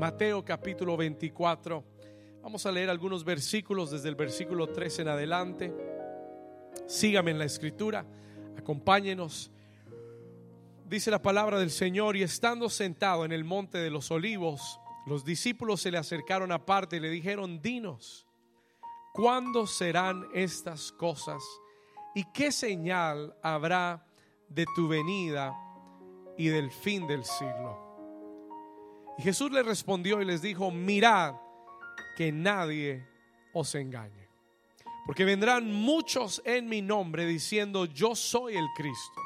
Mateo capítulo 24. Vamos a leer algunos versículos desde el versículo 13 en adelante. Sígame en la escritura, acompáñenos. Dice la palabra del Señor, y estando sentado en el monte de los olivos, los discípulos se le acercaron aparte y le dijeron, dinos, ¿cuándo serán estas cosas? ¿Y qué señal habrá de tu venida y del fin del siglo? Y Jesús le respondió y les dijo, mirad que nadie os engañe. Porque vendrán muchos en mi nombre diciendo, yo soy el Cristo.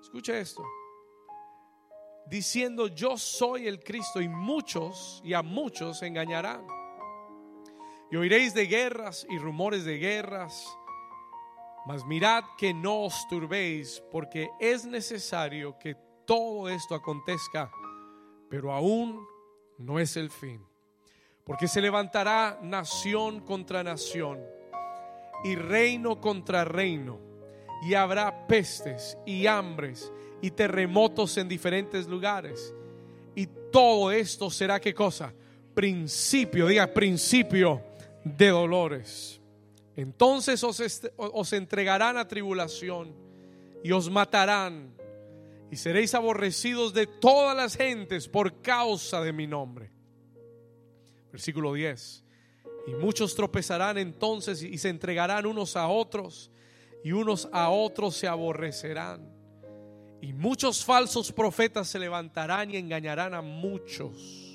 Escuche esto. Diciendo, yo soy el Cristo. Y muchos, y a muchos engañarán. Y oiréis de guerras y rumores de guerras. Mas mirad que no os turbéis, porque es necesario que todo esto acontezca pero aún no es el fin. Porque se levantará nación contra nación y reino contra reino. Y habrá pestes y hambres y terremotos en diferentes lugares. Y todo esto será qué cosa? Principio, diga principio de dolores. Entonces os, os entregarán a tribulación y os matarán y seréis aborrecidos de todas las gentes por causa de mi nombre. Versículo 10. Y muchos tropezarán entonces y se entregarán unos a otros y unos a otros se aborrecerán. Y muchos falsos profetas se levantarán y engañarán a muchos.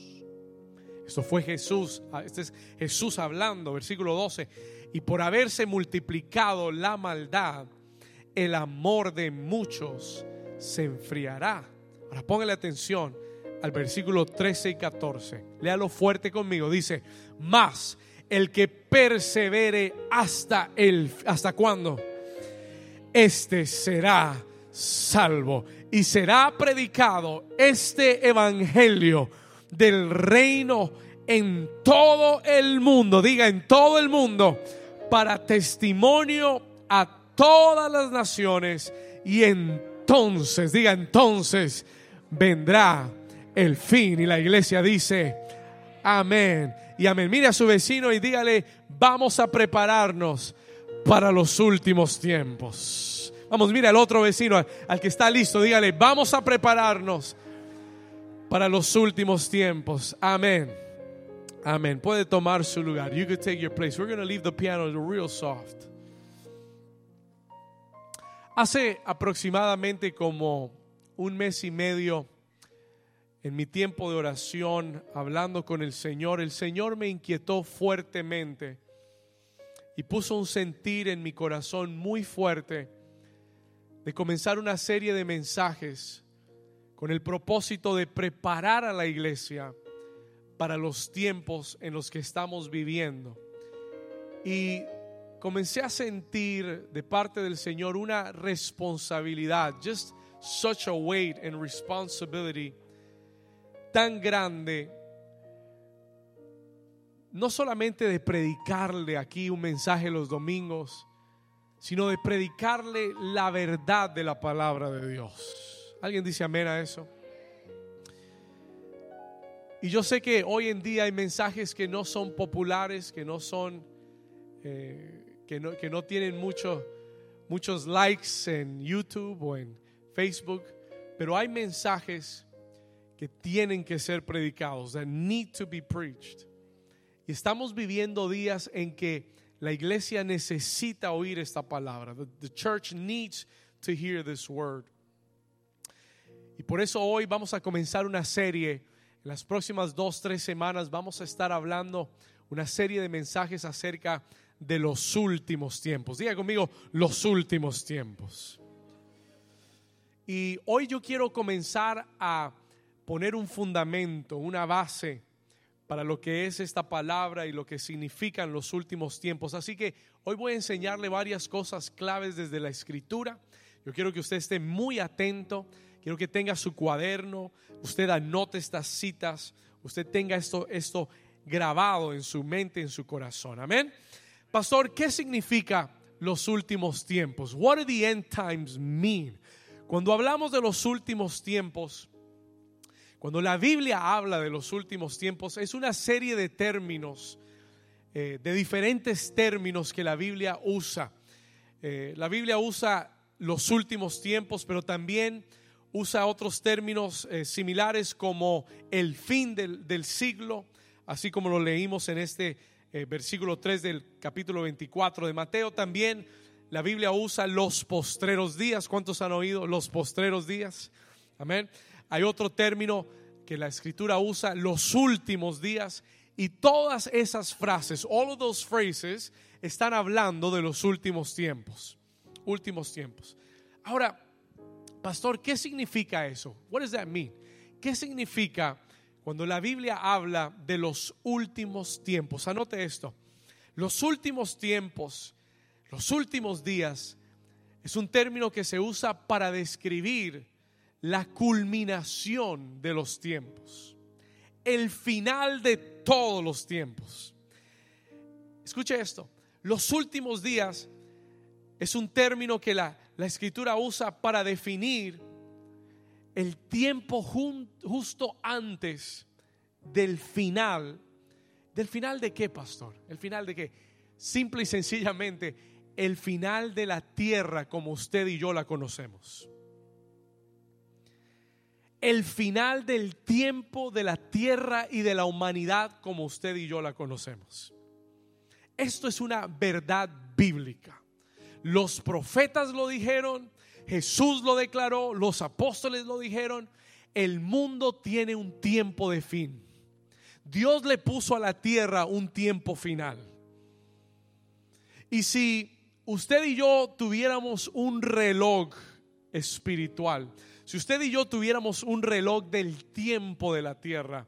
Esto fue Jesús, ah, este es Jesús hablando, versículo 12. Y por haberse multiplicado la maldad, el amor de muchos se enfriará. Ahora póngale atención al versículo 13 y 14. Léalo fuerte conmigo. Dice, más el que persevere hasta el hasta cuándo este será salvo y será predicado este evangelio del reino en todo el mundo, diga en todo el mundo, para testimonio a todas las naciones y en entonces, diga entonces, vendrá el fin. Y la iglesia dice, amén. Y amén. Mire a su vecino y dígale, vamos a prepararnos para los últimos tiempos. Vamos, mira al otro vecino, al que está listo, dígale, vamos a prepararnos para los últimos tiempos. Amén. Amén. Puede tomar su lugar. You could take your place. We're going to leave the piano real soft. Hace aproximadamente como un mes y medio, en mi tiempo de oración, hablando con el Señor, el Señor me inquietó fuertemente y puso un sentir en mi corazón muy fuerte de comenzar una serie de mensajes con el propósito de preparar a la iglesia para los tiempos en los que estamos viviendo. Y comencé a sentir de parte del Señor una responsabilidad, just such a weight and responsibility tan grande, no solamente de predicarle aquí un mensaje los domingos, sino de predicarle la verdad de la palabra de Dios. ¿Alguien dice amén a eso? Y yo sé que hoy en día hay mensajes que no son populares, que no son eh, que no, que no tienen mucho, muchos likes en YouTube o en Facebook, pero hay mensajes que tienen que ser predicados, that need to be preached. Y estamos viviendo días en que la iglesia necesita oír esta palabra. The, the church needs to hear this word. Y por eso hoy vamos a comenzar una serie. En las próximas dos, tres semanas vamos a estar hablando una serie de mensajes acerca de de los últimos tiempos. Diga conmigo, los últimos tiempos. Y hoy yo quiero comenzar a poner un fundamento, una base para lo que es esta palabra y lo que significan los últimos tiempos. Así que hoy voy a enseñarle varias cosas claves desde la escritura. Yo quiero que usted esté muy atento, quiero que tenga su cuaderno, usted anote estas citas, usted tenga esto, esto grabado en su mente, en su corazón. Amén. Pastor, ¿qué significa los últimos tiempos? What do the end times mean? Cuando hablamos de los últimos tiempos, Cuando la Biblia habla de los últimos tiempos, es una serie de términos, eh, de diferentes términos que la Biblia usa. Eh, la Biblia usa los últimos tiempos, pero también usa otros términos eh, similares como el fin del, del, siglo, así como lo leímos en este versículo 3 del capítulo 24 de Mateo. También la Biblia usa los postreros días. ¿Cuántos han oído los postreros días? Amén. Hay otro término que la escritura usa, los últimos días. Y todas esas frases, all of those phrases, están hablando de los últimos tiempos. Últimos tiempos. Ahora, pastor, ¿qué significa eso? What does that mean? ¿Qué significa cuando la Biblia habla de los últimos tiempos? Anote esto. Los últimos tiempos los últimos días es un término que se usa para describir la culminación de los tiempos, el final de todos los tiempos. Escuche esto, los últimos días es un término que la, la escritura usa para definir el tiempo justo antes del final. ¿Del final de qué, pastor? ¿El final de qué? Simple y sencillamente el final de la tierra como usted y yo la conocemos. El final del tiempo de la tierra y de la humanidad como usted y yo la conocemos. Esto es una verdad bíblica. Los profetas lo dijeron, Jesús lo declaró, los apóstoles lo dijeron. El mundo tiene un tiempo de fin. Dios le puso a la tierra un tiempo final. Y si usted y yo tuviéramos un reloj espiritual, si usted y yo tuviéramos un reloj del tiempo de la tierra,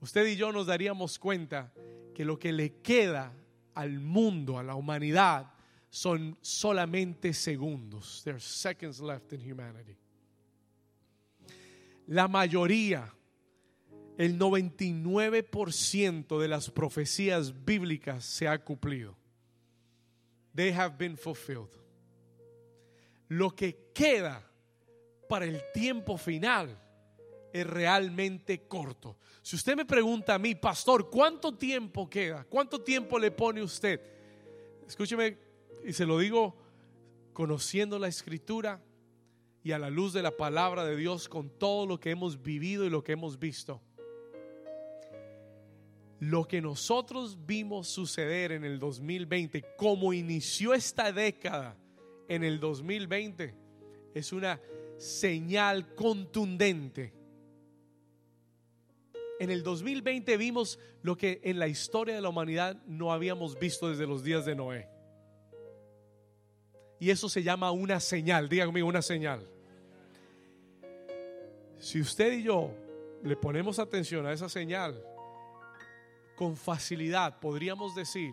usted y yo nos daríamos cuenta que lo que le queda al mundo, a la humanidad, son solamente segundos. There are seconds left in humanity. La mayoría, el 99% de las profecías bíblicas se ha cumplido they have been fulfilled. Lo que queda para el tiempo final es realmente corto. Si usted me pregunta a mí, pastor, ¿cuánto tiempo queda? ¿Cuánto tiempo le pone usted? Escúcheme, y se lo digo conociendo la escritura y a la luz de la palabra de Dios con todo lo que hemos vivido y lo que hemos visto lo que nosotros vimos suceder en el 2020, como inició esta década en el 2020, es una señal contundente. En el 2020 vimos lo que en la historia de la humanidad no habíamos visto desde los días de Noé. Y eso se llama una señal, díganme una señal. Si usted y yo le ponemos atención a esa señal, con facilidad podríamos decir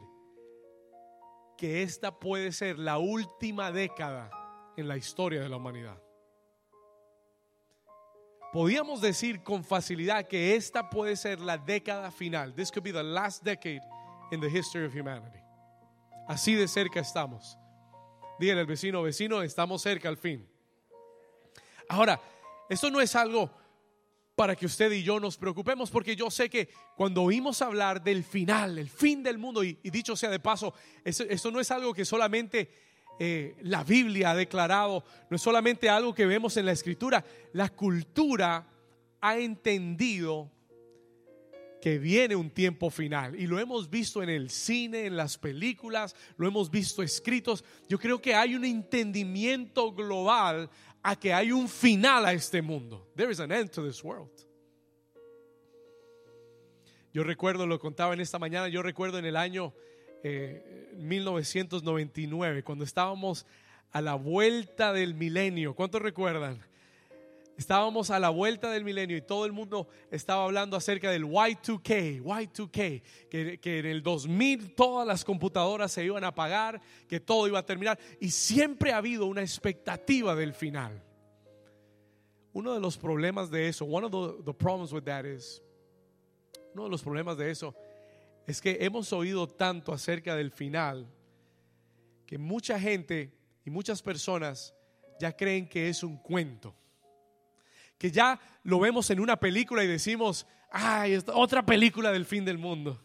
que esta puede ser la última década en la historia de la humanidad. Podríamos decir con facilidad que esta puede ser la década final. This could be the last decade in the history of humanity. Así de cerca estamos. Dígale al vecino, vecino, estamos cerca al fin. Ahora, esto no es algo para que usted y yo nos preocupemos, porque yo sé que cuando oímos hablar del final, el fin del mundo, y, dicho sea de paso, esto no es algo que solamente eh, la Biblia ha declarado, no es solamente algo que vemos en la escritura, la cultura ha entendido que viene un tiempo final y lo hemos visto en el cine, en las películas, lo hemos visto escritos. Yo creo que hay un entendimiento global a que hay un final a este mundo. There is an end to this world. Yo recuerdo, lo contaba en esta mañana, yo recuerdo en el año 1999, eh, cuando estábamos a la vuelta del milenio. ¿Cuántos recuerdan? Estábamos a la vuelta del milenio y todo el mundo estaba hablando acerca del Y2K, Y2K, que, en el 2000 todas las computadoras se iban a apagar, que todo iba a terminar y siempre ha habido una expectativa del final. Uno de los problemas de eso, one of the, the problems with that is, uno de los problemas de eso es que hemos oído tanto acerca del final que mucha gente y muchas personas ya creen que es un cuento que ya lo vemos en una película y decimos, ay, otra película del fin del mundo.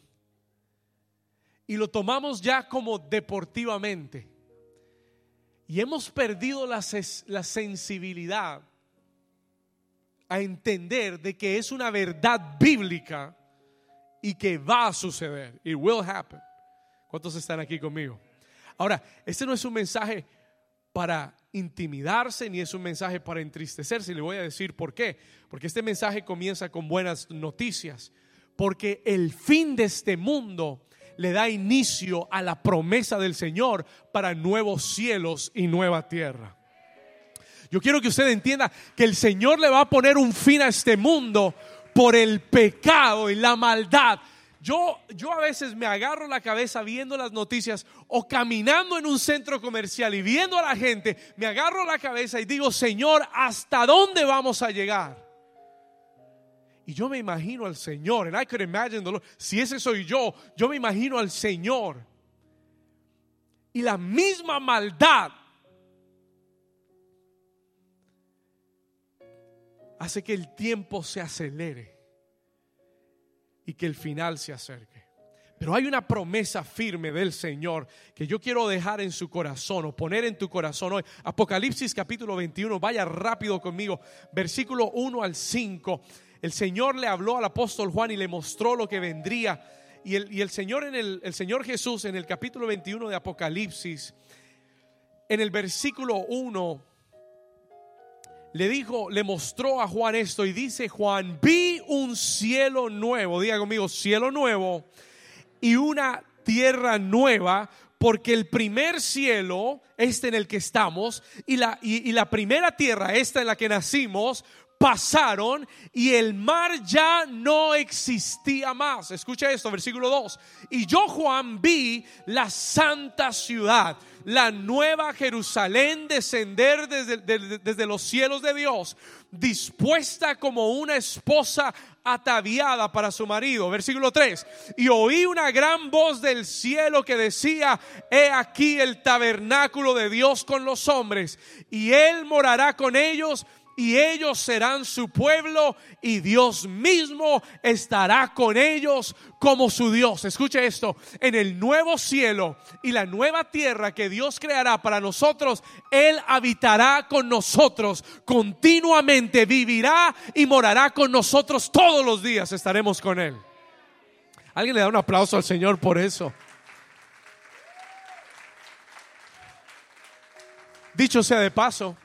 Y lo tomamos ya como deportivamente. Y hemos perdido la, la sensibilidad a entender de que es una verdad bíblica y que va a suceder. It will happen. ¿Cuántos están aquí conmigo? Ahora, este no es un mensaje para intimidarse ni es un mensaje para entristecerse. Le voy a decir por qué. Porque este mensaje comienza con buenas noticias. Porque el fin de este mundo le da inicio a la promesa del Señor para nuevos cielos y nueva tierra. Yo quiero que usted entienda que el Señor le va a poner un fin a este mundo por el pecado y la maldad. Yo, yo a veces me agarro la cabeza viendo las noticias o caminando en un centro comercial y viendo a la gente, me agarro la cabeza y digo, Señor, ¿hasta dónde vamos a llegar? Y yo me imagino al Señor, and I could imagine the Lord. Si ese soy yo, yo me imagino al Señor. Y la misma maldad hace que el tiempo se acelere y que el final se acerque. Pero hay una promesa firme del Señor que yo quiero dejar en su corazón o poner en tu corazón hoy. Apocalipsis capítulo 21, vaya rápido conmigo, versículo 1 al 5. El Señor le habló al apóstol Juan y le mostró lo que vendría. Y el, y el Señor en el, el Señor Jesús en el capítulo 21 de Apocalipsis, en el versículo 1, le dijo, le mostró a Juan esto y dice Juan, vi un cielo nuevo, diga conmigo, cielo nuevo y una tierra nueva, porque el primer cielo, este en el que estamos, y la, y, la primera tierra, esta en la que nacimos, pasaron y el mar ya no existía más. Escucha esto, versículo 2. Y yo, Juan, vi la santa ciudad, la nueva Jerusalén, descender desde, desde, los cielos de Dios, dispuesta como una esposa ataviada para su marido. Versículo 3. Y oí una gran voz del cielo que decía, he aquí el tabernáculo de Dios con los hombres, y él morará con ellos y ellos serán su pueblo y Dios mismo estará con ellos como su Dios. Escuche esto, en el nuevo cielo y la nueva tierra que Dios creará para nosotros, Él habitará con nosotros continuamente, vivirá y morará con nosotros todos los días, estaremos con Él. Alguien le da un aplauso al Señor por eso. Dicho sea de paso,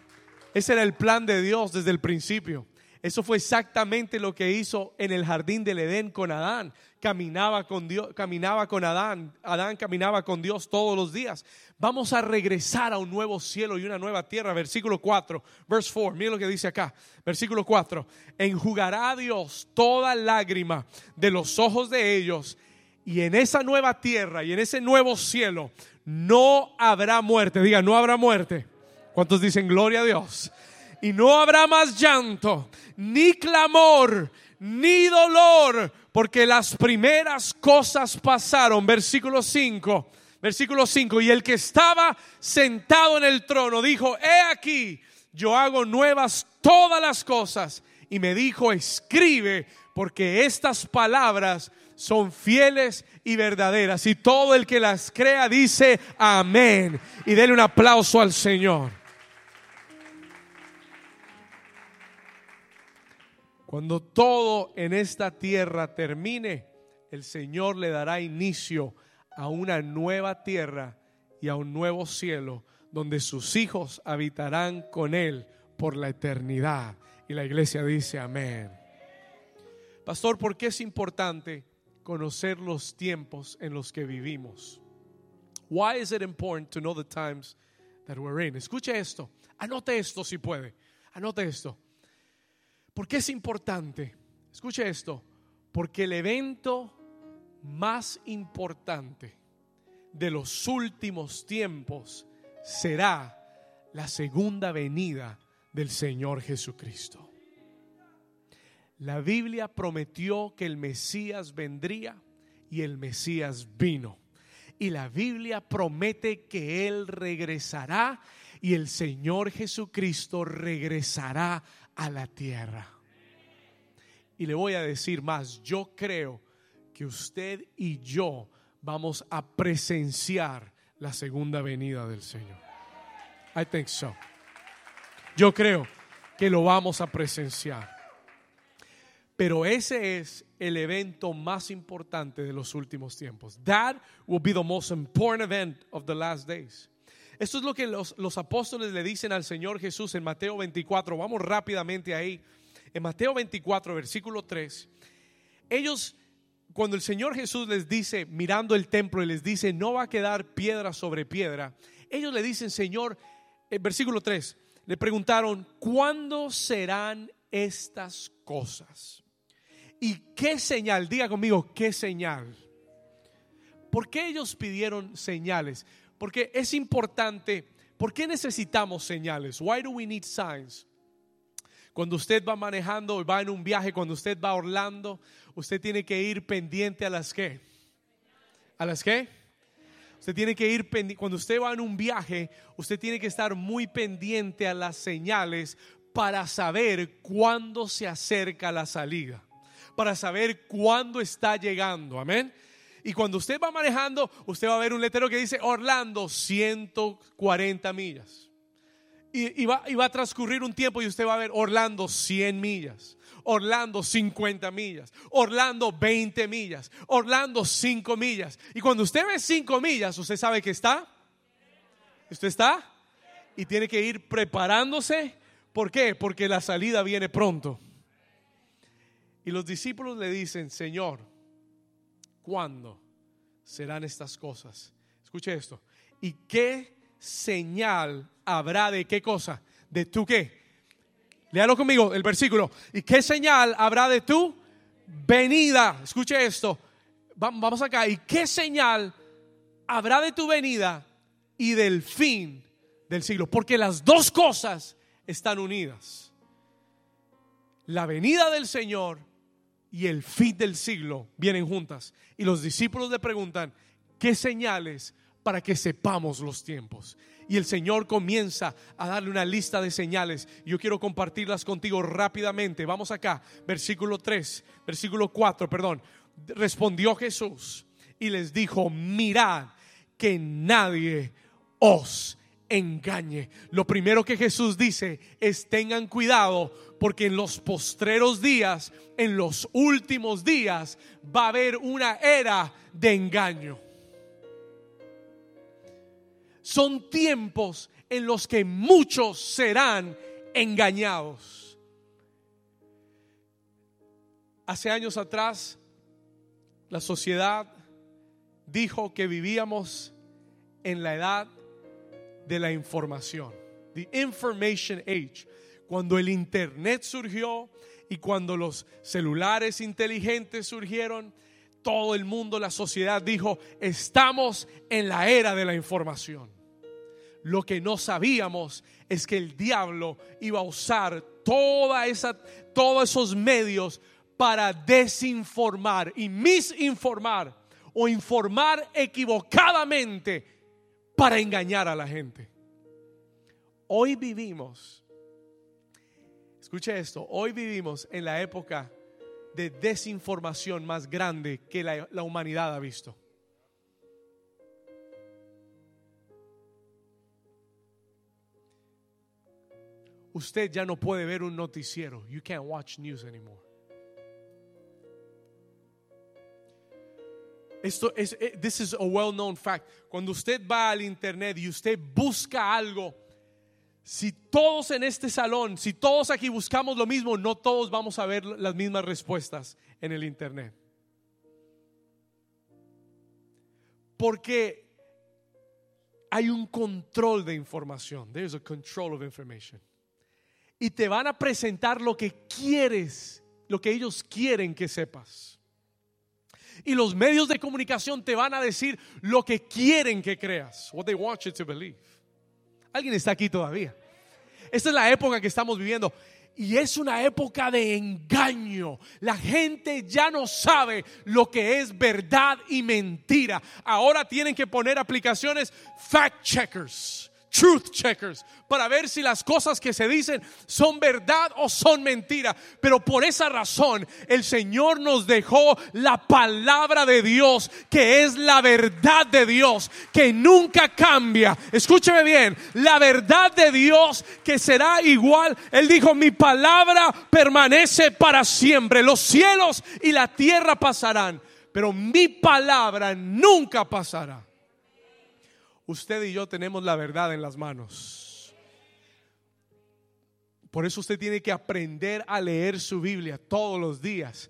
ese era el plan de Dios desde el principio. Eso fue exactamente lo que hizo en el jardín del Edén con Adán. Caminaba con Dios, caminaba con Adán. Adán caminaba con Dios todos los días. Vamos a regresar a un nuevo cielo y una nueva tierra. Versículo 4, verse 4. Mira lo que dice acá. Versículo 4. Enjugará Dios toda lágrima de los ojos de ellos. Y en esa nueva tierra y en ese nuevo cielo no habrá muerte. Diga, no habrá muerte ¿Cuántos dicen gloria a Dios? Y no habrá más llanto, ni clamor, ni dolor, porque las primeras cosas pasaron. Versículo 5. Versículo 5. Y el que estaba sentado en el trono dijo, he aquí, yo hago nuevas todas las cosas. Y me dijo, escribe, porque estas palabras son fieles y verdaderas. Y todo el que las crea dice amén. Y denle un aplauso al Señor. Cuando todo en esta tierra termine, el Señor le dará inicio a una nueva tierra y a un nuevo cielo donde sus hijos habitarán con Él por la eternidad. Y la iglesia dice amén. Pastor, ¿por qué es importante conocer los tiempos en los que vivimos? Why is it important to know the times that we're in? Escuche esto. Anote esto si puede. Anote esto. ¿Por qué es importante? Escuche esto, porque el evento más importante de los últimos tiempos será la segunda venida del Señor Jesucristo. La Biblia prometió que el Mesías vendría y el Mesías vino. Y la Biblia promete que Él regresará y el Señor Jesucristo regresará a la tierra. Y le voy a decir más, yo creo que usted y yo vamos a presenciar la segunda venida del Señor. I think so. Yo creo que lo vamos a presenciar. Pero ese es el evento más importante de los últimos tiempos. That will be the most important event of the last days. Esto es lo que los, los, apóstoles le dicen al Señor Jesús en Mateo 24. Vamos rápidamente ahí. En Mateo 24, versículo 3. Ellos, cuando el Señor Jesús les dice, mirando el templo, y les dice, no va a quedar piedra sobre piedra, ellos le dicen, Señor, en versículo 3, le preguntaron, ¿cuándo serán estas cosas? ¿Y qué señal? Diga conmigo, ¿qué señal? ¿Por qué ellos pidieron señales? Porque es importante. ¿Por qué necesitamos señales? Why do we need signs? Cuando usted va manejando, va en un viaje, cuando usted va a Orlando, usted tiene que ir pendiente a las qué? ¿A las qué? Usted tiene que ir pendiente. Cuando usted va en un viaje, usted tiene que estar muy pendiente a las señales para saber cuándo se acerca la salida para saber cuándo está llegando. Amén. Y cuando usted va manejando, usted va a ver un letrero que dice Orlando 140 millas. Y, va, y va a transcurrir un tiempo y usted va a ver Orlando 100 millas. Orlando 50 millas, Orlando 20 millas, Orlando 5 millas. Y cuando usted ve 5 millas, usted sabe que está. ¿Usted está? Y tiene que ir preparándose. ¿Por qué? Porque la salida viene pronto. Y los discípulos le dicen, Señor, ¿cuándo serán estas cosas? Escuche esto. ¿Y qué señal habrá de qué cosa? ¿De tu qué? Léalo conmigo, el versículo. ¿Y qué señal habrá de tu venida? Escuche esto. Vamos acá. ¿Y qué señal habrá de tu venida y del fin del siglo? Porque las dos cosas están unidas. La venida del Señor y el fin del siglo vienen juntas. Y los discípulos le preguntan, ¿qué señales para que sepamos los tiempos? Y el Señor comienza a darle una lista de señales. Yo quiero compartirlas contigo rápidamente. Vamos acá, versículo 3, versículo 4, perdón. Respondió Jesús y les dijo, mirad que nadie os engañe. Lo primero que Jesús dice es tengan cuidado porque en los postreros días, en los últimos días, va a haber una era de engaño. Son tiempos en los que muchos serán engañados. Hace años atrás, la sociedad dijo que vivíamos en la edad de la información, the information age. Cuando el internet surgió y cuando los celulares inteligentes surgieron, todo el mundo, la sociedad dijo, estamos en la era de la información. Lo que no sabíamos es que el diablo iba a usar toda esa, todos esos medios para desinformar y misinformar o informar equivocadamente para engañar a la gente. Hoy vivimos, escuche esto, hoy vivimos en la época de desinformación más grande que la, humanidad ha visto. Usted ya no puede ver un noticiero. You can't watch news anymore. Esto es, eh, this is a well known fact. Cuando usted va al internet y usted busca algo, si todos en este salón, si todos aquí buscamos lo mismo, no todos vamos a ver las mismas respuestas en el internet. Porque hay un control de información. There's a control of information. Y te van a presentar lo que quieres, lo que ellos quieren que sepas. Y los medios de comunicación te van a decir lo que quieren que creas. What they want you to believe. Alguien está aquí todavía. Esta es la época que estamos viviendo. Y es una época de engaño. La gente ya no sabe lo que es verdad y mentira. Ahora tienen que poner aplicaciones fact checkers truth checkers para ver si las cosas que se dicen son verdad o son mentira. Pero por esa razón el Señor nos dejó la palabra de Dios, que es la verdad de Dios, que nunca cambia. Escúcheme bien, la verdad de Dios que será igual. Él dijo, mi palabra permanece para siempre. Los cielos y la tierra pasarán, pero mi palabra nunca pasará usted y yo tenemos la verdad en las manos. Por eso usted tiene que aprender a leer su Biblia todos los días.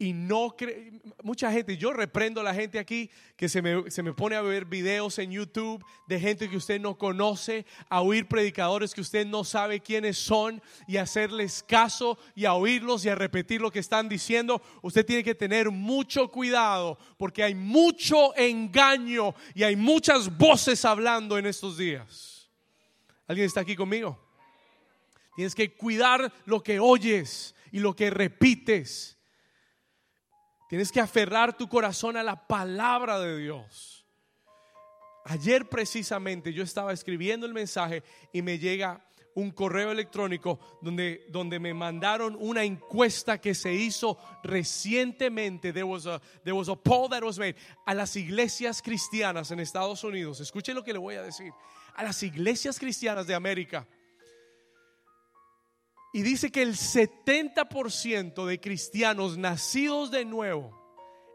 Y no cree, mucha gente, yo reprendo a la gente aquí que se me, se me pone a ver videos en YouTube de gente que usted no conoce, a oír predicadores que usted no sabe quiénes son y hacerles caso y a oírlos y a repetir lo que están diciendo. Usted tiene que tener mucho cuidado porque hay mucho engaño y hay muchas voces hablando en estos días. ¿Alguien está aquí conmigo? Tienes que cuidar lo que oyes y lo que repites Tienes que aferrar tu corazón a la palabra de Dios. Ayer precisamente yo estaba escribiendo el mensaje y me llega un correo electrónico donde, donde me mandaron una encuesta que se hizo recientemente. There was, a, a poll that was made a las iglesias cristianas en Estados Unidos. Escuchen lo que le voy a decir. A las iglesias cristianas de América y dice que el 70% de cristianos nacidos de nuevo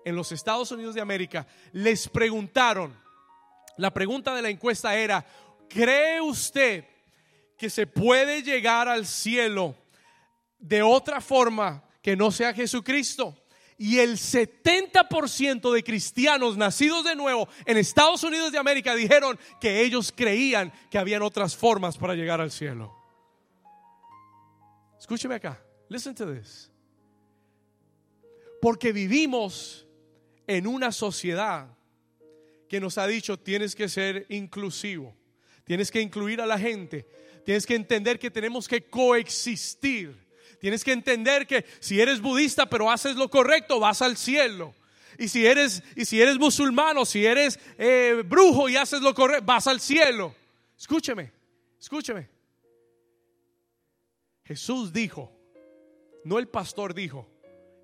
en los Estados Unidos de América les preguntaron, la pregunta de la encuesta era, ¿cree usted que se puede llegar al cielo de otra forma que no sea Jesucristo? Y el 70% de cristianos nacidos de nuevo en Estados Unidos de América dijeron que ellos creían que habían otras formas para llegar al cielo. Escúcheme acá. Listen to this. Porque vivimos en una sociedad que nos ha dicho tienes que ser inclusivo, tienes que incluir a la gente, tienes que entender que tenemos que coexistir, tienes que entender que si eres budista pero haces lo correcto vas al cielo. Y si eres, y si eres musulmano, si eres eh, brujo y haces lo correcto, vas al cielo. Escúcheme, escúcheme. Jesús dijo, no el pastor dijo,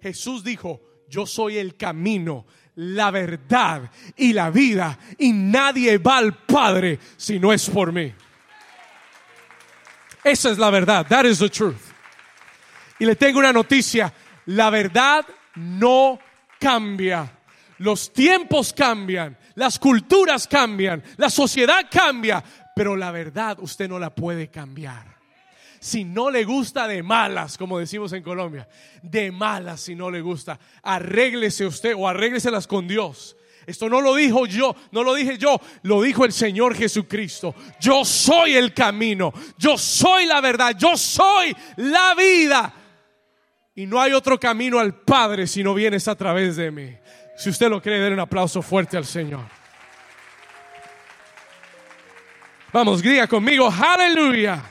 Jesús dijo, yo soy el camino, la verdad y la vida y nadie va al Padre si no es por mí. Esa es la verdad, that is the truth. Y le tengo una noticia, la verdad no cambia. Los tiempos cambian, las culturas cambian, la sociedad cambia, pero la verdad usted no la puede cambiar si no le gusta de malas, como decimos en Colombia, de malas si no le gusta, arréglese usted o arrégleselas con Dios. Esto no lo dijo yo, no lo dije yo, lo dijo el Señor Jesucristo. Yo soy el camino, yo soy la verdad, yo soy la vida. Y no hay otro camino al Padre si no vienes a través de mí. Si usted lo cree, den un aplauso fuerte al Señor. Vamos, diga conmigo, aleluya.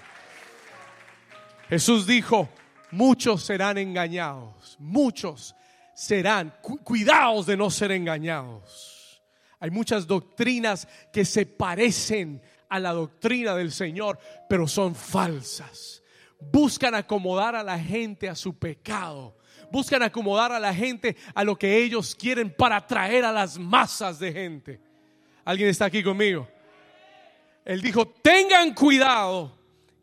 Jesús dijo, muchos serán engañados, muchos serán, cuidados de no ser engañados. Hay muchas doctrinas que se parecen a la doctrina del Señor, pero son falsas. Buscan acomodar a la gente a su pecado. Buscan acomodar a la gente a lo que ellos quieren para atraer a las masas de gente. ¿Alguien está aquí conmigo? Él dijo, tengan cuidado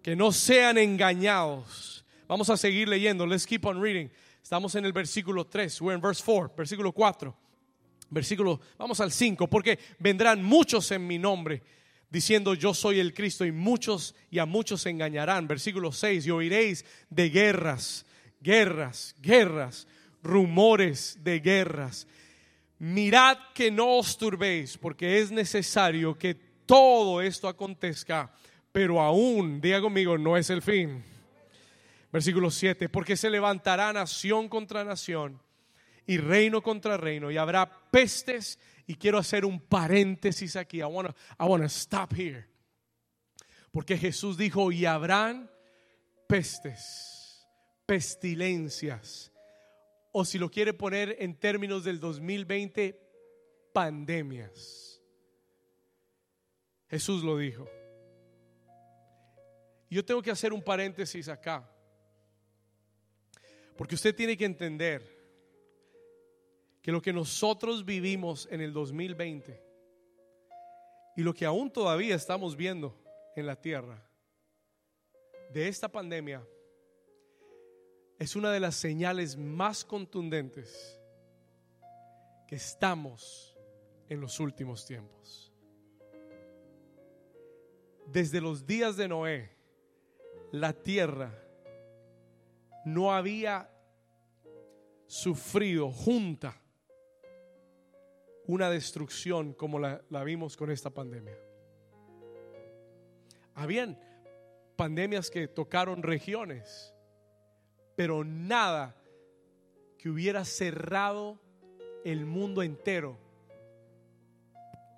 que no sean engañados. Vamos a seguir leyendo. Let's keep on reading. Estamos en el versículo 3, we're in verse 4, versículo 4. Versículo, vamos al 5, porque vendrán muchos en mi nombre diciendo yo soy el Cristo y muchos y a muchos se engañarán. Versículo 6, y oiréis de guerras, guerras, guerras, rumores de guerras. Mirad que no os turbéis, porque es necesario que todo esto acontezca pero aún, diga conmigo, no es el fin. Versículo 7, porque se levantará nación contra nación y reino contra reino y habrá pestes y quiero hacer un paréntesis aquí. I want to stop here. Porque Jesús dijo, y habrán pestes, pestilencias, o si lo quiere poner en términos del 2020, pandemias. Jesús lo dijo. Yo tengo que hacer un paréntesis acá. Porque usted tiene que entender que lo que nosotros vivimos en el 2020 y lo que aún todavía estamos viendo en la tierra de esta pandemia es una de las señales más contundentes que estamos en los últimos tiempos. Desde los días de Noé, la tierra no había sufrido junta una destrucción como la, vimos con esta pandemia. Habían pandemias que tocaron regiones, pero nada que hubiera cerrado el mundo entero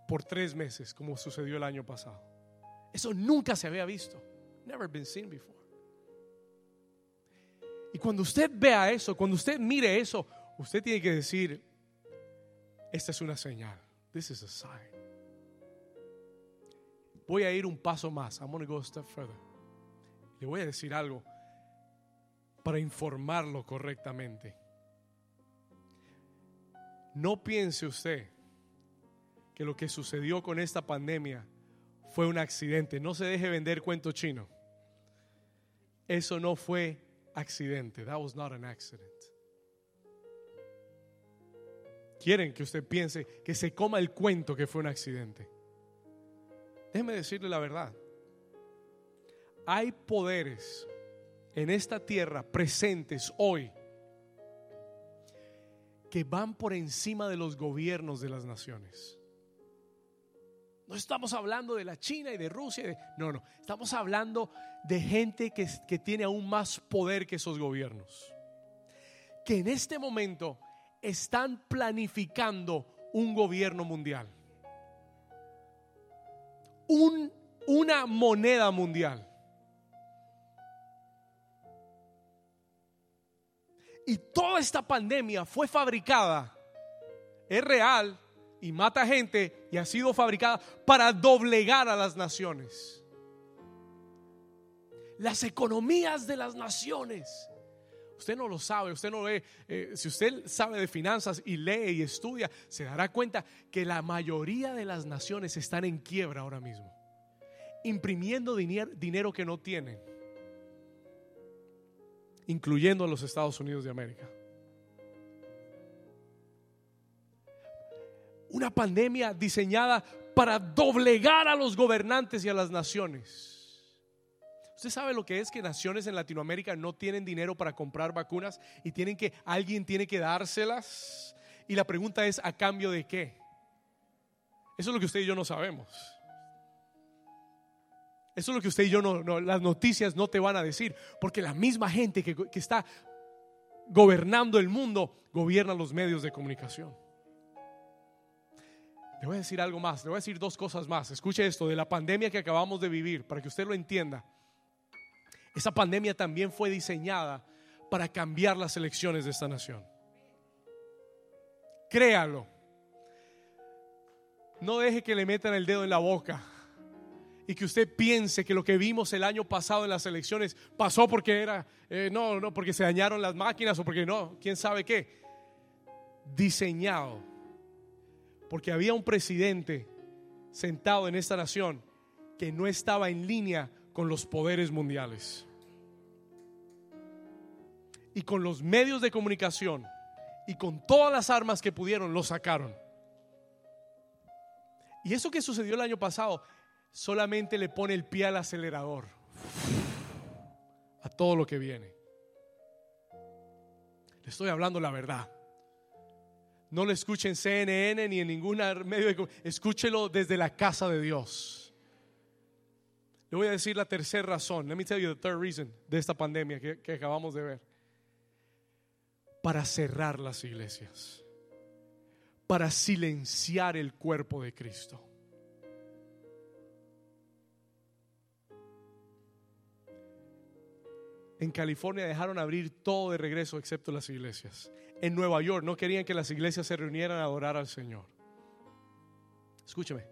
por tres meses, como sucedió el año pasado. Eso nunca se había visto. Never been seen before. Y cuando usted vea eso, cuando usted mire eso, usted tiene que decir, esta es una señal. This is a sign. Voy a ir un paso más. I'm going to go a step further. Le voy a decir algo para informarlo correctamente. No piense usted que lo que sucedió con esta pandemia fue un accidente. No se deje vender cuento chino. Eso no fue accidente. That was not an accident. Quieren que usted piense que se coma el cuento que fue un accidente. Déjeme decirle la verdad. Hay poderes en esta tierra presentes hoy que van por encima de los gobiernos de las naciones. No estamos hablando de la China y de Rusia. no, no. Estamos hablando de gente que, que tiene aún más poder que esos gobiernos. Que en este momento están planificando un gobierno mundial. Un, una moneda mundial. Y toda esta pandemia fue fabricada, es real y mata gente y ha sido fabricada para doblegar a las naciones. Las economías de las naciones Usted no lo sabe, usted no ve. Eh, si usted sabe de finanzas y lee y estudia, se dará cuenta que la mayoría de las naciones están en quiebra ahora mismo, imprimiendo dinero que no tienen, incluyendo a los Estados Unidos de América. Una pandemia diseñada para doblegar a los gobernantes y a las naciones. ¿Usted sabe lo que es que naciones en Latinoamérica no tienen dinero para comprar vacunas y tienen que alguien tiene que dárselas? Y la pregunta es, ¿a cambio de qué? Eso es lo que usted y yo no sabemos. Eso es lo que usted y yo no, las noticias no te van a decir, porque la misma gente que, que está gobernando el mundo gobierna los medios de comunicación. Le voy a decir algo más, le voy a decir dos cosas más. Escuche esto de la pandemia que acabamos de vivir, para que usted lo entienda. Esa pandemia también fue diseñada para cambiar las elecciones de esta nación. Créalo. No deje que le metan el dedo en la boca y que usted piense que lo que vimos el año pasado en las elecciones pasó porque era, eh, no, no, porque se dañaron las máquinas o porque no, quién sabe qué. Diseñado. Porque había un presidente sentado en esta nación que no estaba en línea con los poderes mundiales y con los medios de comunicación y con todas las armas que pudieron, lo sacaron. Y eso que sucedió el año pasado solamente le pone el pie al acelerador a todo lo que viene. Le estoy hablando la verdad. No lo escuchen en CNN ni en ningún medio de escúchelo desde la casa de Dios. Le voy a decir la tercera razón. Let me tell you the third reason de esta pandemia que, acabamos de ver para cerrar las iglesias, para silenciar el cuerpo de Cristo. En California dejaron abrir todo de regreso excepto las iglesias. En Nueva York no querían que las iglesias se reunieran a adorar al Señor. Escúcheme.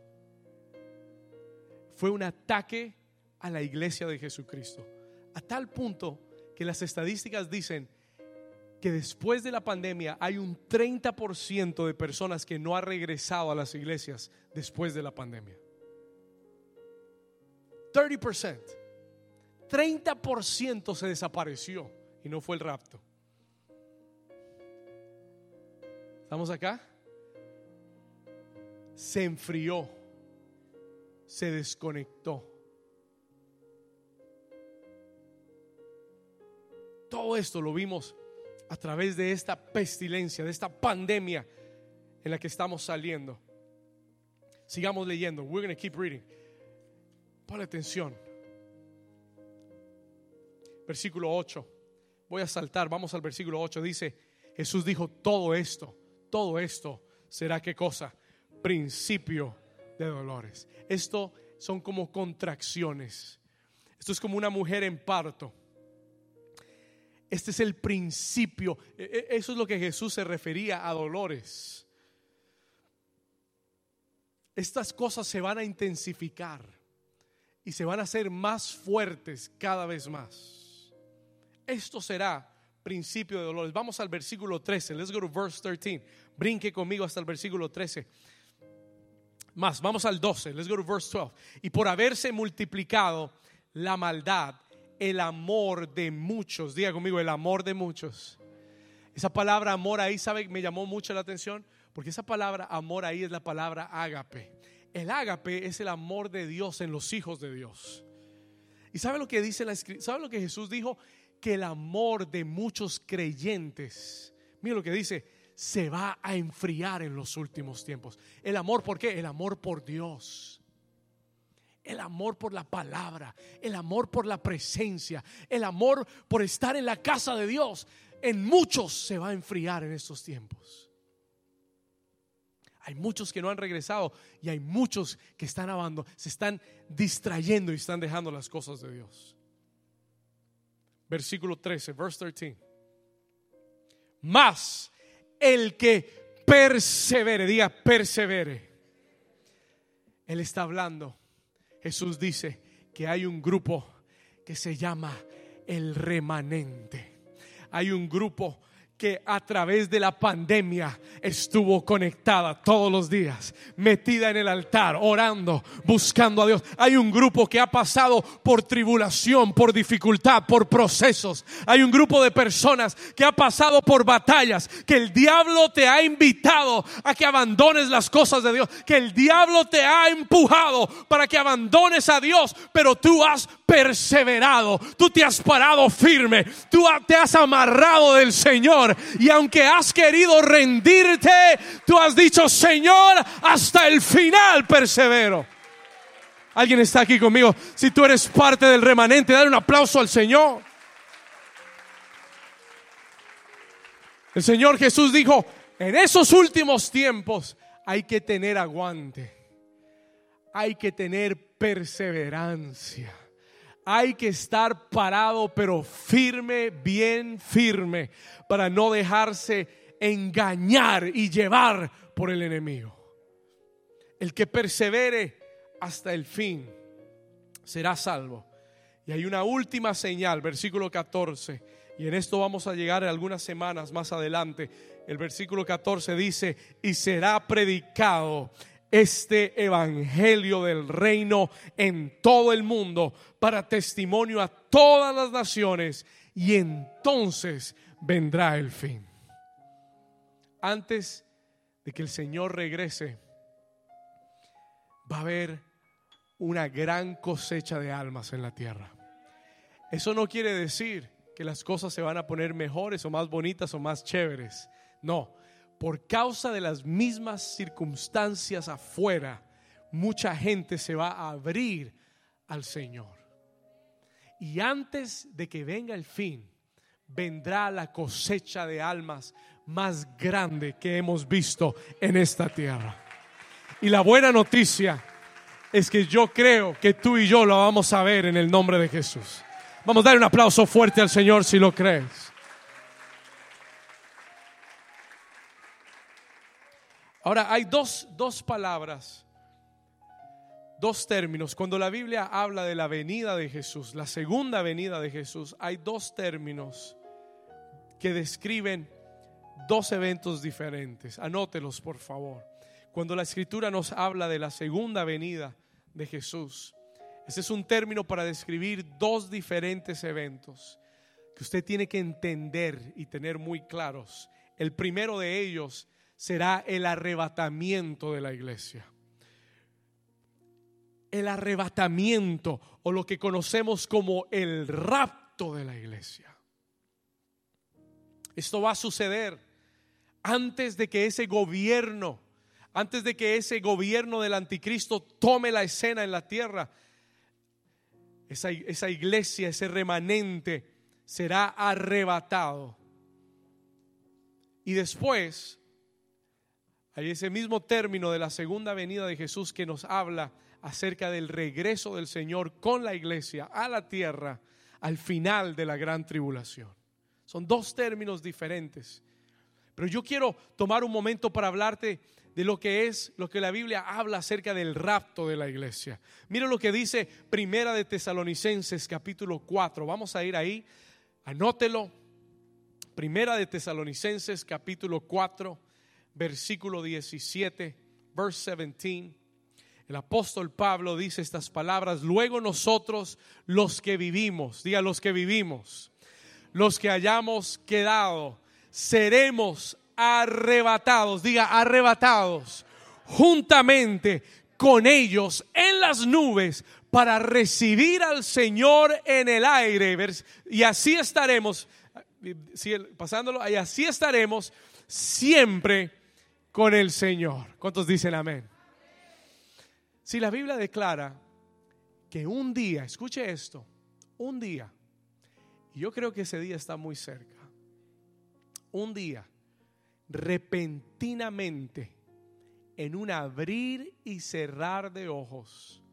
Fue un ataque a la iglesia de Jesucristo. A tal punto que las estadísticas dicen que después de la pandemia hay un 30% de personas que no ha regresado a las iglesias después de la pandemia. 30%. 30% se desapareció y no fue el rapto. ¿Estamos acá? Se enfrió, se desconectó. Todo esto lo vimos a través de esta pestilencia, de esta pandemia en la que estamos saliendo. Sigamos leyendo. We're going to keep reading. Pon atención. Versículo 8. Voy a saltar, vamos al versículo 8. Dice, Jesús dijo, todo esto, todo esto será qué cosa? Principio de dolores. Esto son como contracciones. Esto es como una mujer en parto. Este es el principio. E, e, eso es lo que Jesús se refería a dolores. Estas cosas se van a intensificar y se van a hacer más fuertes cada vez más. Esto será principio de dolores. Vamos al versículo 13. Let's go to verse 13. Brinque conmigo hasta el versículo 13. Más, vamos al 12. Let's go to verse 12. Y por haberse multiplicado la maldad, el amor de muchos. Diga conmigo, el amor de muchos. Esa palabra amor ahí, ¿sabe? Me llamó mucho la atención porque esa palabra amor ahí es la palabra ágape. El ágape es el amor de Dios en los hijos de Dios. ¿Y sabe lo que dice la? ¿Sabe lo que Jesús dijo? Que el amor de muchos creyentes, mira lo que dice, se va a enfriar en los últimos tiempos. El amor, ¿por qué? El amor por Dios el amor por la palabra, el amor por la presencia, el amor por estar en la casa de Dios, en muchos se va a enfriar en estos tiempos. Hay muchos que no han regresado y hay muchos que están abandonando, se están distrayendo y están dejando las cosas de Dios. Versículo 13, verse 13. Más el que persevere, diga persevere. Él está hablando Jesús dice que hay un grupo que se llama el remanente. Hay un grupo que a través de la pandemia estuvo conectada todos los días, metida en el altar, orando, buscando a Dios. Hay un grupo que ha pasado por tribulación, por dificultad, por procesos. Hay un grupo de personas que ha pasado por batallas, que el diablo te ha invitado a que abandones las cosas de Dios, que el diablo te ha empujado para que abandones a Dios, pero tú has perseverado, tú te has parado firme, tú te has amarrado del Señor y aunque has querido rendirte, tú has dicho, Señor, hasta el final persevero. Alguien está aquí conmigo. Si tú eres parte del remanente, dale un aplauso al Señor. El Señor Jesús dijo, en esos últimos tiempos hay que tener aguante, hay que tener perseverancia hay que estar parado, pero firme, bien firme, para no dejarse engañar y llevar por el enemigo. El que persevere hasta el fin será salvo. Y hay una última señal, versículo 14, y en esto vamos a llegar algunas semanas más adelante. El versículo 14 dice, y será predicado este evangelio del reino en todo el mundo para testimonio a todas las naciones y entonces vendrá el fin. Antes de que el Señor regrese, va a haber una gran cosecha de almas en la tierra. Eso no quiere decir que las cosas se van a poner mejores o más bonitas o más chéveres. No, por causa de las mismas circunstancias afuera, mucha gente se va a abrir al Señor. Y antes de que venga el fin, vendrá la cosecha de almas más grande que hemos visto en esta tierra. Y la buena noticia es que yo creo que tú y yo lo vamos a ver en el nombre de Jesús. Vamos a dar un aplauso fuerte al Señor si lo crees. Ahora hay dos, dos palabras dos términos. Cuando la Biblia habla de la venida de Jesús, la segunda venida de Jesús, hay dos términos que describen dos eventos diferentes. Anótelos, por favor. Cuando la escritura nos habla de la segunda venida de Jesús, ese es un término para describir dos diferentes eventos que usted tiene que entender y tener muy claros. El primero de ellos será el arrebatamiento de la iglesia. El arrebatamiento o lo que conocemos como el rapto de la iglesia. Esto va a suceder antes de que ese gobierno, antes de que ese gobierno del anticristo tome la escena en la tierra. Esa, esa iglesia, ese remanente será arrebatado. Y después hay ese mismo término de la segunda venida de Jesús que nos habla acerca del regreso del Señor con la iglesia a la tierra al final de la gran tribulación. Son dos términos diferentes. Pero yo quiero tomar un momento para hablarte de lo que es lo que la Biblia habla acerca del rapto de la iglesia. Mira lo que dice Primera de Tesalonicenses capítulo 4. Vamos a ir ahí. Anótelo. Primera de Tesalonicenses capítulo 4, versículo 17, verse 17. El apóstol Pablo dice estas palabras, luego nosotros los que vivimos, diga los que vivimos, los que hayamos quedado, seremos arrebatados, diga arrebatados, juntamente con ellos en las nubes para recibir al Señor en el aire. Y así estaremos, pasándolo, y así estaremos siempre con el Señor. ¿Cuántos dicen amén? Si la Biblia declara que un día, escuche esto, un día, y yo creo que ese día está muy cerca, un día, repentinamente, en un abrir y cerrar de ojos,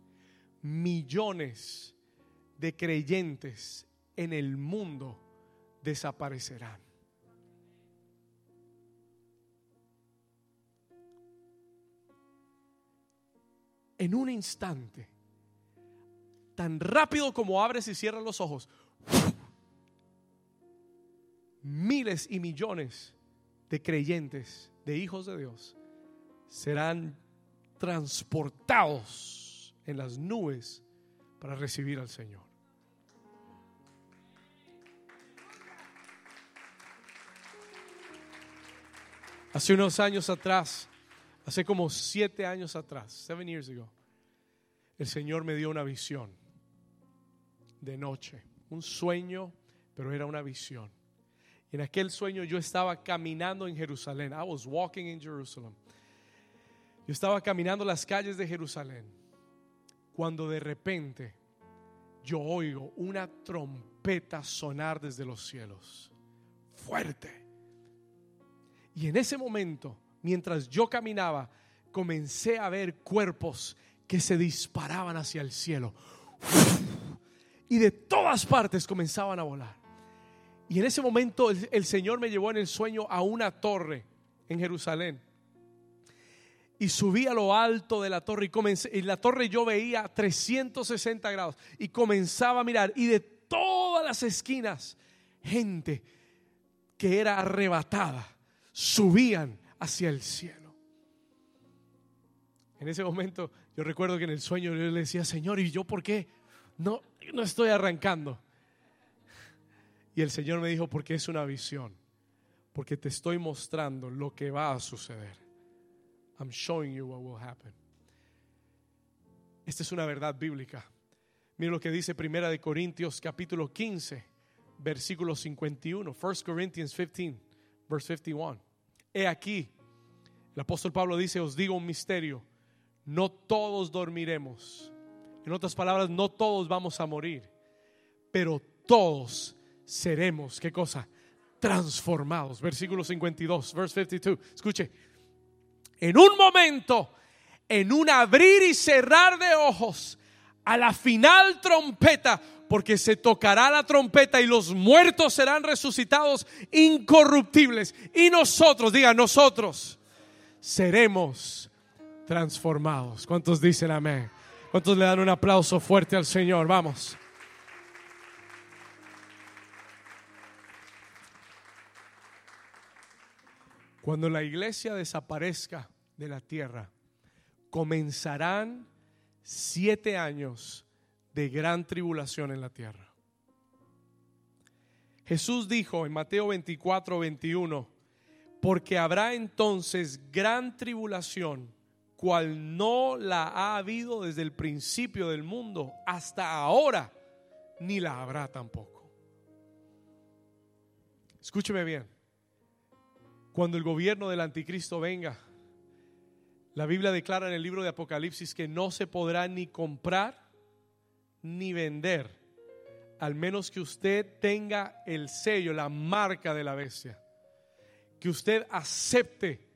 millones de creyentes en el mundo desaparecerán. En un instante, tan rápido como abres y cierras los ojos, miles y millones de creyentes, de hijos de Dios, serán transportados en las nubes para recibir al Señor. Hace unos años atrás, hace como siete años atrás, seven years ago, el Señor me dio una visión de noche, un sueño, pero era una visión. En aquel sueño yo estaba caminando en Jerusalén. I was walking in Jerusalem. Yo estaba caminando las calles de Jerusalén cuando de repente yo oigo una trompeta sonar desde los cielos. Fuerte. Y en ese momento, mientras yo caminaba, comencé a ver cuerpos que se disparaban hacia el cielo. Y de todas partes comenzaban a volar. Y en ese momento el, Señor me llevó en el sueño a una torre en Jerusalén y subí a lo alto de la torre y comencé, en la torre yo veía 360 grados y comenzaba a mirar y de todas las esquinas gente que era arrebatada subían hacia el cielo. En ese momento yo recuerdo que en el sueño yo le decía, Señor, ¿y yo por qué no, no estoy arrancando? Y el Señor me dijo, porque es una visión, porque te estoy mostrando lo que va a suceder. I'm showing you what will happen. Esta es una verdad bíblica. Mira lo que dice Primera de Corintios capítulo 15, versículo 51. 1 Corinthians 15, verse 51. He aquí, el apóstol Pablo dice, os digo un misterio, no todos dormiremos. En otras palabras, no todos vamos a morir, pero todos seremos, ¿qué cosa? Transformados. Versículo 52, verse 52. Escuche, en un momento, en un abrir y cerrar de ojos, a la final trompeta, porque se tocará la trompeta y los muertos serán resucitados incorruptibles. Y nosotros, diga nosotros, seremos transformados. ¿Cuántos dicen amén? ¿Cuántos le dan un aplauso fuerte al Señor? Vamos. Cuando la iglesia desaparezca de la tierra, comenzarán siete años de gran tribulación en la tierra. Jesús dijo en Mateo 24, 21, porque habrá entonces gran tribulación, cual no la ha habido desde el principio del mundo hasta ahora, ni la habrá tampoco. Escúcheme bien, cuando el gobierno del anticristo venga, la Biblia declara en el libro de Apocalipsis que no se podrá ni comprar ni vender, al menos que usted tenga el sello, la marca de la bestia. Que usted acepte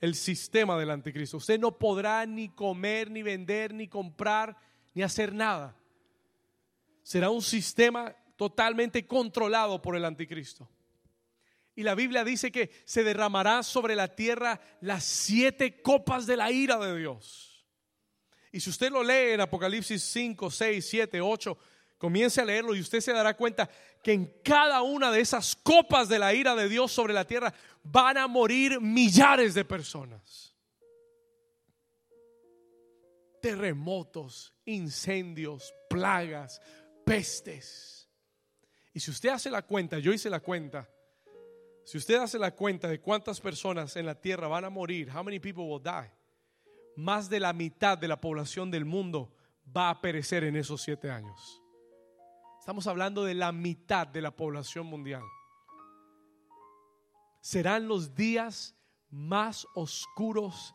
el sistema del anticristo. Usted no podrá ni comer, ni vender, ni comprar, ni hacer nada. Será un sistema totalmente controlado por el anticristo. Y la Biblia dice que se derramará sobre la tierra las siete copas de la ira de Dios. Y si usted lo lee en Apocalipsis 5, 6, 7, 8, comience a leerlo y usted se dará cuenta que en cada una de esas copas de la ira de Dios sobre la tierra van a morir millares de personas. Terremotos, incendios, plagas, pestes. Y si usted hace la cuenta, yo hice la cuenta, si usted hace la cuenta de cuántas personas en la tierra van a morir, how many people will die, más de la mitad de la población del mundo va a perecer en esos siete años. Estamos hablando de la mitad de la población mundial. Serán los días más oscuros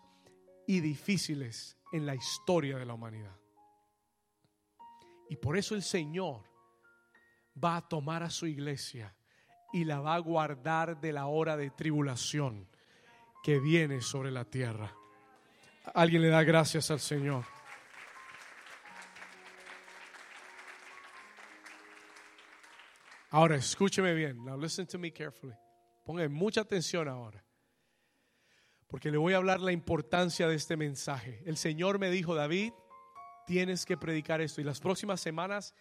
y difíciles en la historia de la humanidad. Y por eso el Señor va a tomar a su iglesia y la va a guardar de la hora de tribulación que viene sobre la tierra. Alguien le da gracias al Señor. Ahora escúcheme bien. Now listen to me carefully. Ponga mucha atención ahora. Porque le voy a hablar la importancia de este mensaje. El Señor me dijo, David, tienes que predicar esto. Y las próximas semanas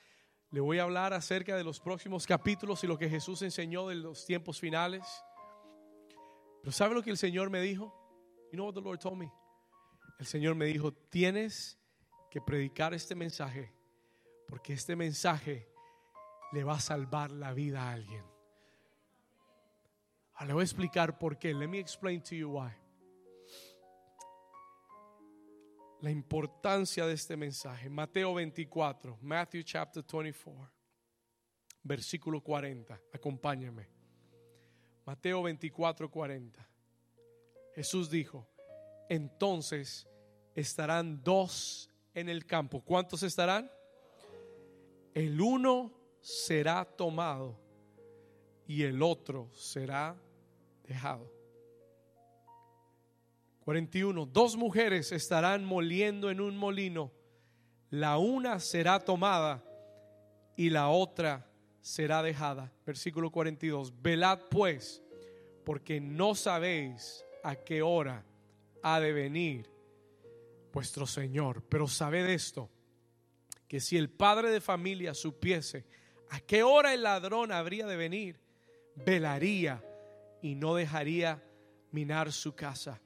le voy a hablar acerca de los próximos capítulos y lo que Jesús enseñó de los tiempos finales. Pero ¿sabe lo que el Señor me dijo? You know what the Lord told me? El Señor me dijo, tienes que predicar este mensaje porque este mensaje le va a salvar la vida a alguien. Ahora le voy a explicar por qué. Let me explain to you why. la importancia de este mensaje. Mateo 24, Matthew chapter 24, versículo 40. Acompáñame. Mateo 24, 40. Jesús dijo, entonces estarán dos en el campo. ¿Cuántos estarán? El uno será tomado y el otro será dejado. 41. Dos mujeres estarán moliendo en un molino. La una será tomada y la otra será dejada. Versículo 42. Velad pues, porque no sabéis a qué hora de venir vuestro Señor. Pero sabed esto, que si el padre de familia supiese a qué hora el ladrón habría de venir, velaría y no dejaría minar su casa.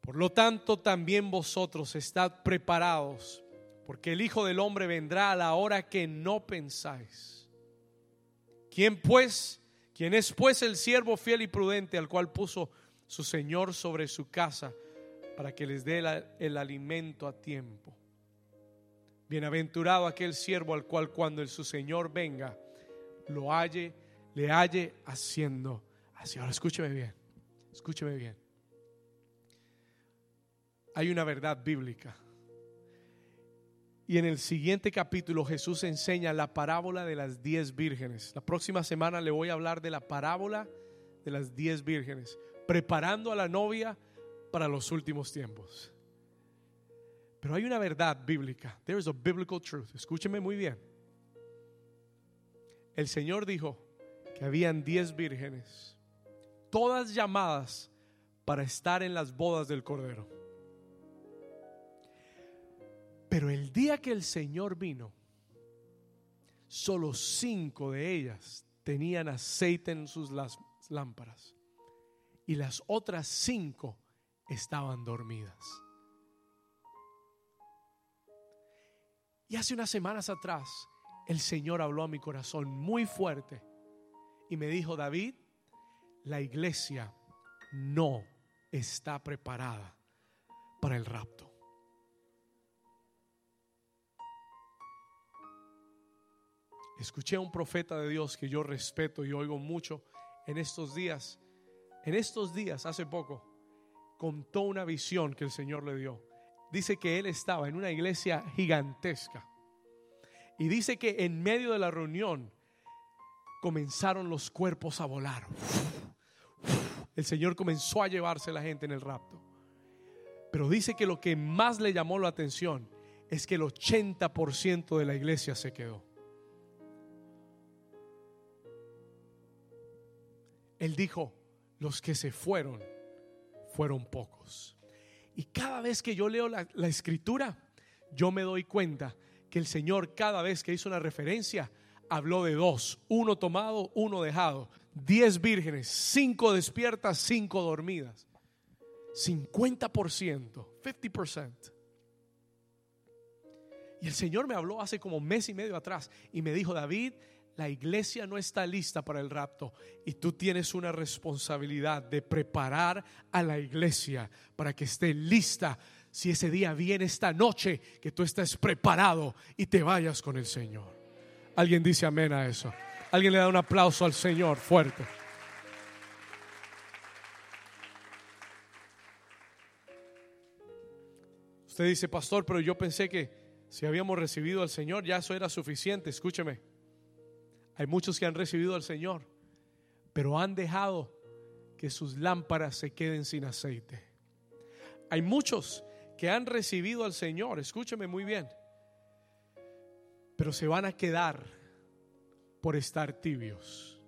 Por lo tanto, también vosotros estad preparados, porque el Hijo del Hombre vendrá a la hora que no pensáis. ¿Quién pues, quién es pues el siervo fiel y prudente al cual puso su Señor sobre su casa para que les dé el, alimento a tiempo? Bienaventurado aquel siervo al cual cuando el, su Señor venga, lo halle, le halle haciendo así. Ahora escúcheme bien, escúcheme bien hay una verdad bíblica. Y en el siguiente capítulo Jesús enseña la parábola de las diez vírgenes. La próxima semana le voy a hablar de la parábola de las diez vírgenes, preparando a la novia para los últimos tiempos. Pero hay una verdad bíblica. There is a biblical truth. Escúcheme muy bien. El Señor dijo que habían diez vírgenes, todas llamadas para estar en las bodas del Cordero. Pero el día que el Señor vino, solo cinco de ellas tenían aceite en sus lámparas y las otras cinco estaban dormidas. Y hace unas semanas atrás el Señor habló a mi corazón muy fuerte y me dijo, David, la iglesia no está preparada para el rapto. Escuché a un profeta de Dios que yo respeto y oigo mucho en estos días. En estos días, hace poco, contó una visión que el Señor le dio. Dice que él estaba en una iglesia gigantesca. Y dice que en medio de la reunión comenzaron los cuerpos a volar. El Señor comenzó a llevarse la gente en el rapto. Pero dice que lo que más le llamó la atención es que el 80% de la iglesia se quedó. Él dijo, los que se fueron fueron pocos. Y cada vez que yo leo la, escritura, yo me doy cuenta que el Señor cada vez que hizo una referencia, habló de dos, uno tomado, uno dejado, diez vírgenes, cinco despiertas, cinco dormidas. 50%, 50%. Y el Señor me habló hace como mes y medio atrás y me dijo, David, la iglesia no está lista para el rapto y tú tienes una responsabilidad de preparar a la iglesia para que esté lista si ese día viene esta noche, que tú estés preparado y te vayas con el Señor. Alguien dice amén a eso. Alguien le da un aplauso al Señor fuerte. Usted dice, pastor, pero yo pensé que si habíamos recibido al Señor ya eso era suficiente. Escúcheme. Hay muchos que han recibido al Señor, pero han dejado que sus lámparas se queden sin aceite. Hay muchos que han recibido al Señor, escúcheme muy bien, pero se van a quedar por estar tibios.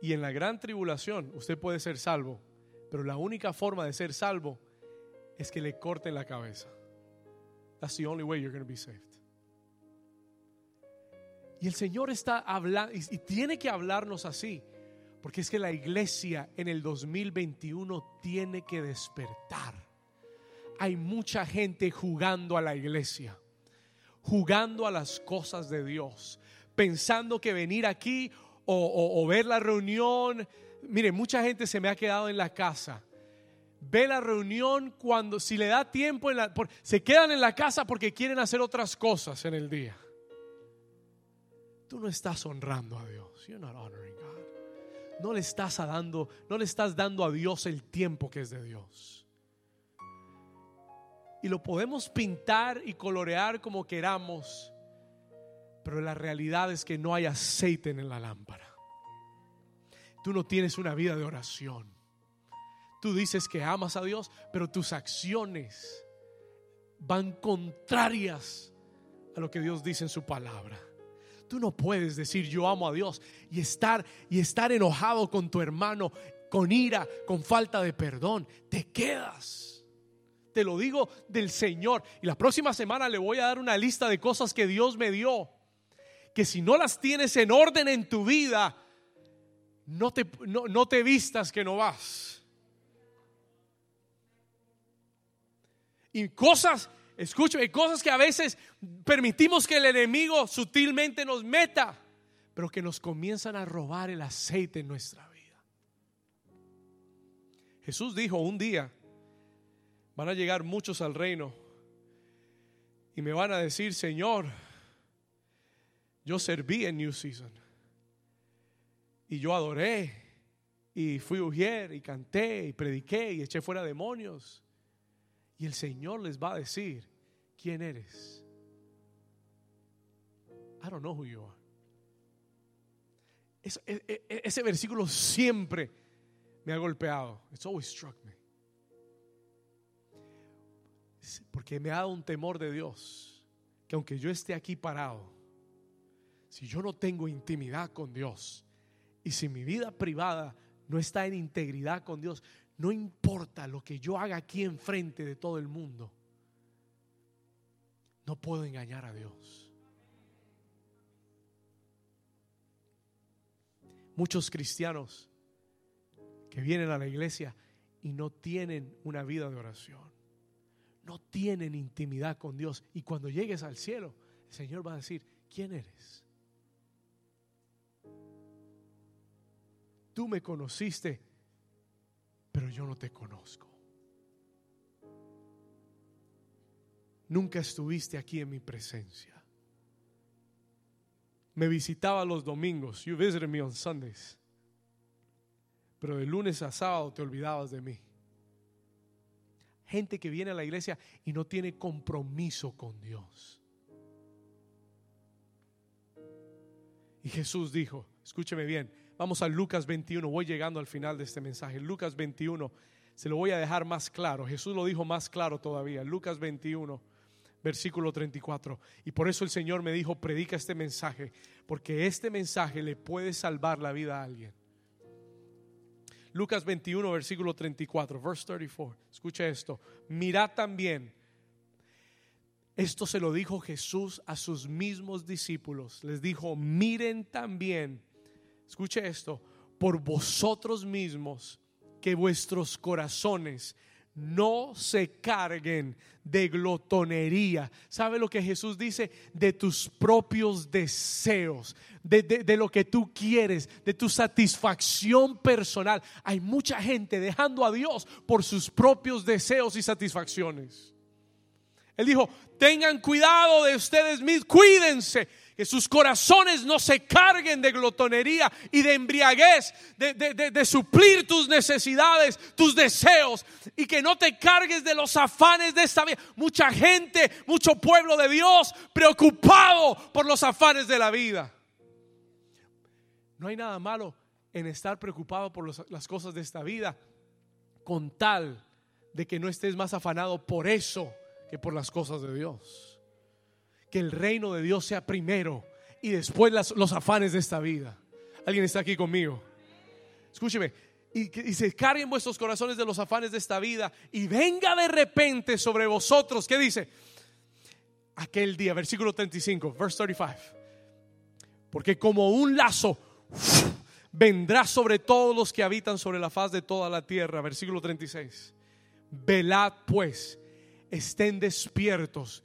Y en la gran tribulación usted puede ser salvo, pero la única forma de ser salvo es que le corten la cabeza. That's the only way you're going to be saved. Y el Señor está hablando, y, tiene que hablarnos así, porque es que la iglesia en el 2021 tiene que despertar. Hay mucha gente jugando a la iglesia, jugando a las cosas de Dios, pensando que venir aquí o- o ver la reunión, mire, mucha gente se me ha quedado en la casa. Ve la reunión cuando, si le da tiempo, en la- por- se quedan en la casa porque quieren hacer otras cosas en el día. Tú no estás honrando a Dios. You're not honoring God. No le estás dando, no le estás dando a Dios el tiempo que es de Dios. Y lo podemos pintar y colorear como queramos, pero la realidad es que no hay aceite en la lámpara. Tú no tienes una vida de oración. Tú dices que amas a Dios, pero tus acciones van contrarias a lo que Dios dice en su palabra. Tú no puedes decir yo amo a Dios y estar y estar enojado con tu hermano, con ira, con falta de perdón. Te quedas. Te lo digo del Señor. Y la próxima semana le voy a dar una lista de cosas que Dios me dio. Que si no las tienes en orden en tu vida, no te, no, no te vistas que no vas. Y cosas, escúchame, cosas que a veces permitimos que el enemigo sutilmente nos meta, pero que nos comienzan a robar el aceite en nuestra vida. Jesús dijo un día, van a llegar muchos al reino y me van a decir, Señor, yo serví en New Season y yo adoré y fui ujier y canté y prediqué y eché fuera demonios. Y el Señor les va a decir, ¿quién eres? I don't know who you are. Es- e- e- ese versículo siempre me ha golpeado. It's always struck me. Porque me ha dado un temor de Dios. Que aunque yo esté aquí parado, si yo no tengo intimidad con Dios y si mi vida privada no está en integridad con Dios, no importa lo que yo haga aquí enfrente de todo el mundo, no puedo engañar a Dios. Muchos cristianos que vienen a la iglesia y no tienen una vida de oración, no tienen intimidad con Dios. Y cuando llegues al cielo, el Señor va a decir, ¿quién eres? Tú me conociste, pero yo no te conozco. Nunca estuviste aquí en mi presencia. Me visitaba los domingos. You visited me on Sundays. Pero de lunes a sábado te olvidabas de mí. Gente que viene a la iglesia y no tiene compromiso con Dios. Y Jesús dijo, escúcheme bien, Vamos a Lucas 21, voy llegando al final de este mensaje. Lucas 21, se lo voy a dejar más claro. Jesús lo dijo más claro todavía. Lucas 21, versículo 34. Y por eso el Señor me dijo, predica este mensaje, porque este mensaje le puede salvar la vida a alguien. Lucas 21, versículo 34, verse 34. Escucha esto. Mirad también. Esto se lo dijo Jesús a sus mismos discípulos. Les dijo, miren también escuche esto, por vosotros mismos, que vuestros corazones no se carguen de glotonería. ¿Sabe lo que Jesús dice? De tus propios deseos, de, de, lo que tú quieres, de tu satisfacción personal. Hay mucha gente dejando a Dios por sus propios deseos y satisfacciones. Él dijo, tengan cuidado de ustedes mismos, cuídense que sus corazones no se carguen de glotonería y de embriaguez, de, suplir tus necesidades, tus deseos, y que no te cargues de los afanes de esta vida. Mucha gente, mucho pueblo de Dios preocupado por los afanes de la vida. No hay nada malo en estar preocupado por las cosas de esta vida, con tal de que no estés más afanado por eso que por las cosas de Dios que el reino de Dios sea primero y después los afanes de esta vida. ¿Alguien está aquí conmigo? Escúcheme. Y, y, se carguen vuestros corazones de los afanes de esta vida y venga de repente sobre vosotros. ¿Qué dice? Aquel día, versículo 35, verse 35. Porque como un lazo vendrá sobre todos los que habitan sobre la faz de toda la tierra. Versículo 36. Velad pues, estén despiertos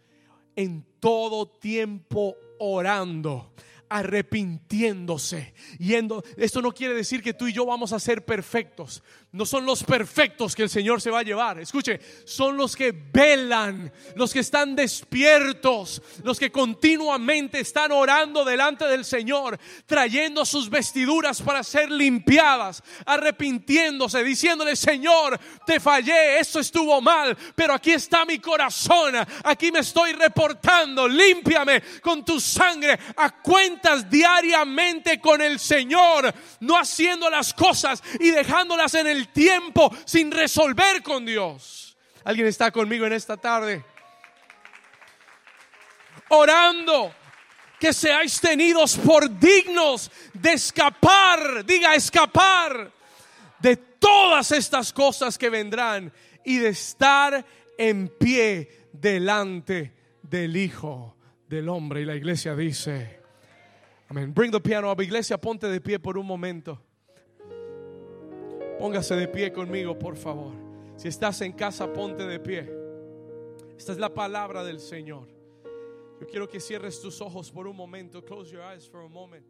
en todo tiempo orando arrepintiéndose, yendo. Esto no quiere decir que tú y yo vamos a ser perfectos. No son los perfectos que el Señor se va a llevar. Escuche, son los que velan, los que están despiertos, los que continuamente están orando delante del Señor, trayendo sus vestiduras para ser limpiadas, arrepintiéndose, diciéndole, Señor, te fallé, esto estuvo mal, pero aquí está mi corazón, aquí me estoy reportando, límpiame con tu sangre, a cuentas diariamente con el Señor, no haciendo las cosas y dejándolas en tiempo sin resolver con Dios. ¿Alguien está conmigo en esta tarde? Orando que seáis tenidos por dignos de escapar, diga escapar de todas estas cosas que vendrán y de estar en pie delante del Hijo del Hombre. Y la iglesia dice, amén. Bring the piano up, iglesia, ponte de pie por un momento. Póngase de pie conmigo, por favor. Si estás en casa, ponte de pie. Esta es la palabra del Señor. Yo quiero que cierres tus ojos por un momento. Close your eyes for a moment.